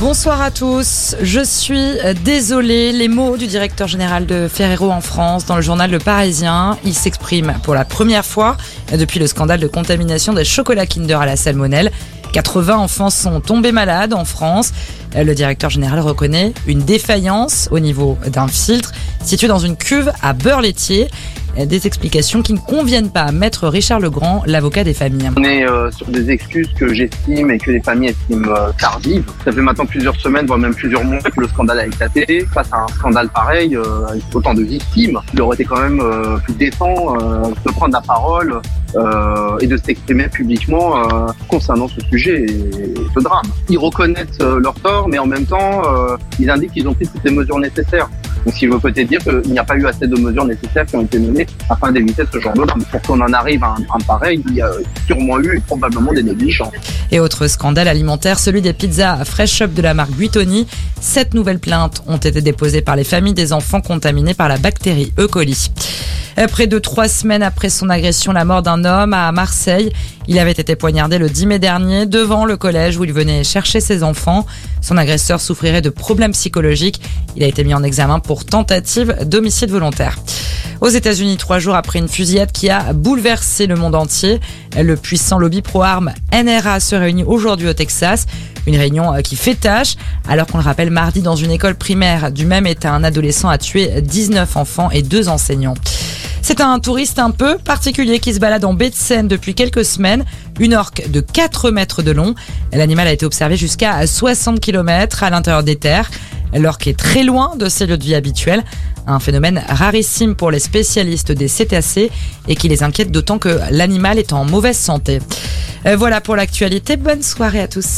Bonsoir à tous. Je suis désolée. Les mots du directeur général de Ferrero en France dans le journal Le Parisien. Il s'exprime pour la première fois depuis le scandale de contamination des chocolats Kinder à la salmonelle. 80 enfants sont tombés malades en France. Le directeur général reconnaît une défaillance au niveau d'un filtre situé dans une cuve à beurre laitier. Des explications qui ne conviennent pas à Maître Richard Legrand, l'avocat des familles. On est euh, sur des excuses que j'estime et que les familles estiment euh, tardives. Ça fait maintenant plusieurs semaines, voire même plusieurs mois que le scandale a éclaté. Face à un scandale pareil, euh, avec autant de victimes, il aurait été quand même plus décent de prendre la parole et de s'exprimer publiquement concernant ce sujet et ce drame. Ils reconnaissent leur tort, mais en même temps, ils indiquent qu'ils ont pris toutes les mesures nécessaires. Donc, ce qui veut peut-être dire qu'il n'y a pas eu assez de mesures nécessaires qui ont été menées afin d'éviter ce genre de drame. Pour qu'on en arrive à un pareil, il y a sûrement eu probablement des négligences. Et autre scandale alimentaire, celui des pizzas Fresh Up de la marque Buitoni. Sept nouvelles plaintes ont été déposées par les familles des enfants contaminés par la bactérie E. coli. Près de trois semaines après son agression, la mort d'un homme à Marseille, il avait été poignardé le 10 mai dernier devant le collège où il venait chercher ses enfants. Son agresseur souffrirait de problèmes psychologiques. Il a été mis en examen pour tentative d'homicide volontaire. Aux États-Unis, trois jours après une fusillade qui a bouleversé le monde entier, le puissant lobby pro-armes NRA se réunit aujourd'hui au Texas. Une réunion qui fait tâche, alors qu'on le rappelle, mardi dans une école primaire du même état, un adolescent a tué 19 enfants et deux enseignants. C'est un touriste un peu particulier qui se balade en baie de Seine depuis quelques semaines. Une orque de 4 mètres de long. L'animal a été observé jusqu'à 60 km à l'intérieur des terres. L'orque est très loin de ses lieux de vie habituels. Un phénomène rarissime pour les spécialistes des cétacés et qui les inquiète d'autant que l'animal est en mauvaise santé. Voilà pour l'actualité. Bonne soirée à tous.